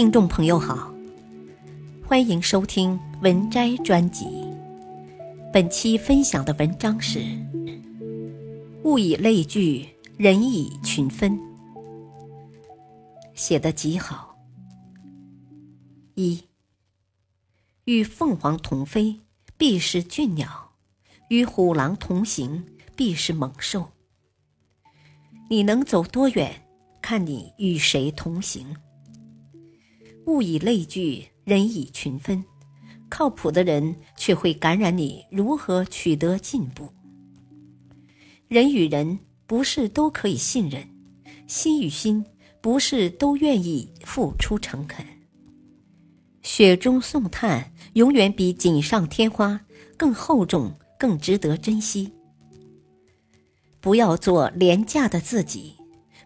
听众朋友好，欢迎收听文摘专辑。本期分享的文章是《物以类聚，人以群分》，写的极好。一，与凤凰同飞，必是俊鸟；与虎狼同行，必是猛兽。你能走多远，看你与谁同行。物以类聚，人以群分。靠谱的人却会感染你如何取得进步。人与人不是都可以信任，心与心不是都愿意付出诚恳。雪中送炭永远比锦上添花更厚重，更值得珍惜。不要做廉价的自己，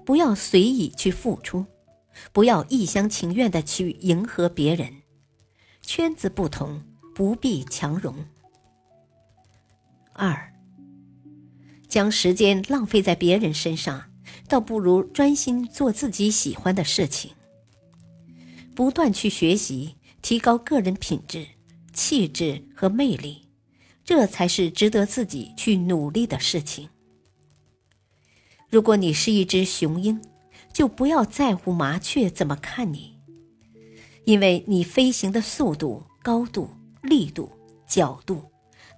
不要随意去付出。不要一厢情愿的去迎合别人，圈子不同，不必强融。二，将时间浪费在别人身上，倒不如专心做自己喜欢的事情。不断去学习，提高个人品质、气质和魅力，这才是值得自己去努力的事情。如果你是一只雄鹰。就不要在乎麻雀怎么看你，因为你飞行的速度、高度、力度、角度，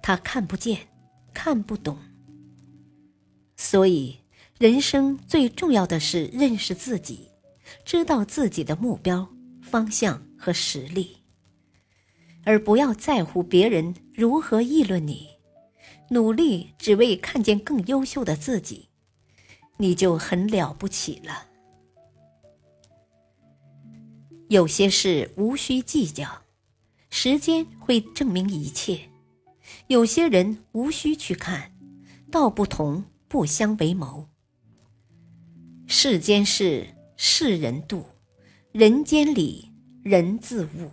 它看不见，看不懂。所以，人生最重要的是认识自己，知道自己的目标、方向和实力，而不要在乎别人如何议论你，努力只为看见更优秀的自己，你就很了不起了。有些事无需计较，时间会证明一切；有些人无需去看，道不同不相为谋。世间事，世人度；人间理，人自悟。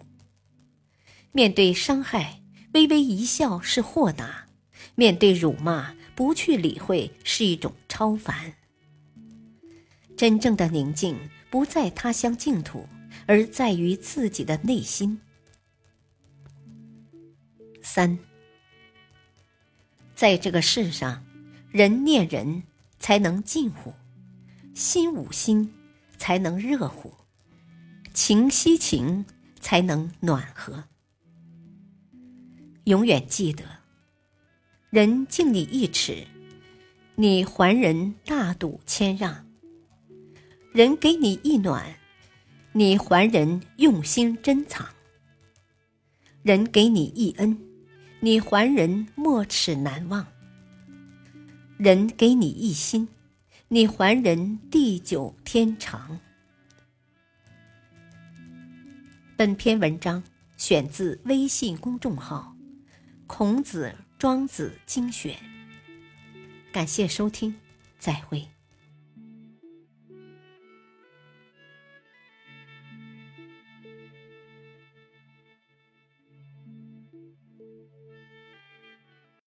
面对伤害，微微一笑是豁达；面对辱骂，不去理会是一种超凡。真正的宁静，不在他乡净土。而在于自己的内心。三，在这个世上，人念人才能近乎，心捂心才能热乎，情惜情才能暖和。永远记得，人敬你一尺，你还人大度谦让；人给你一暖。你还人用心珍藏，人给你一恩，你还人没齿难忘；人给你一心，你还人地久天长。本篇文章选自微信公众号《孔子庄子精选》，感谢收听，再会。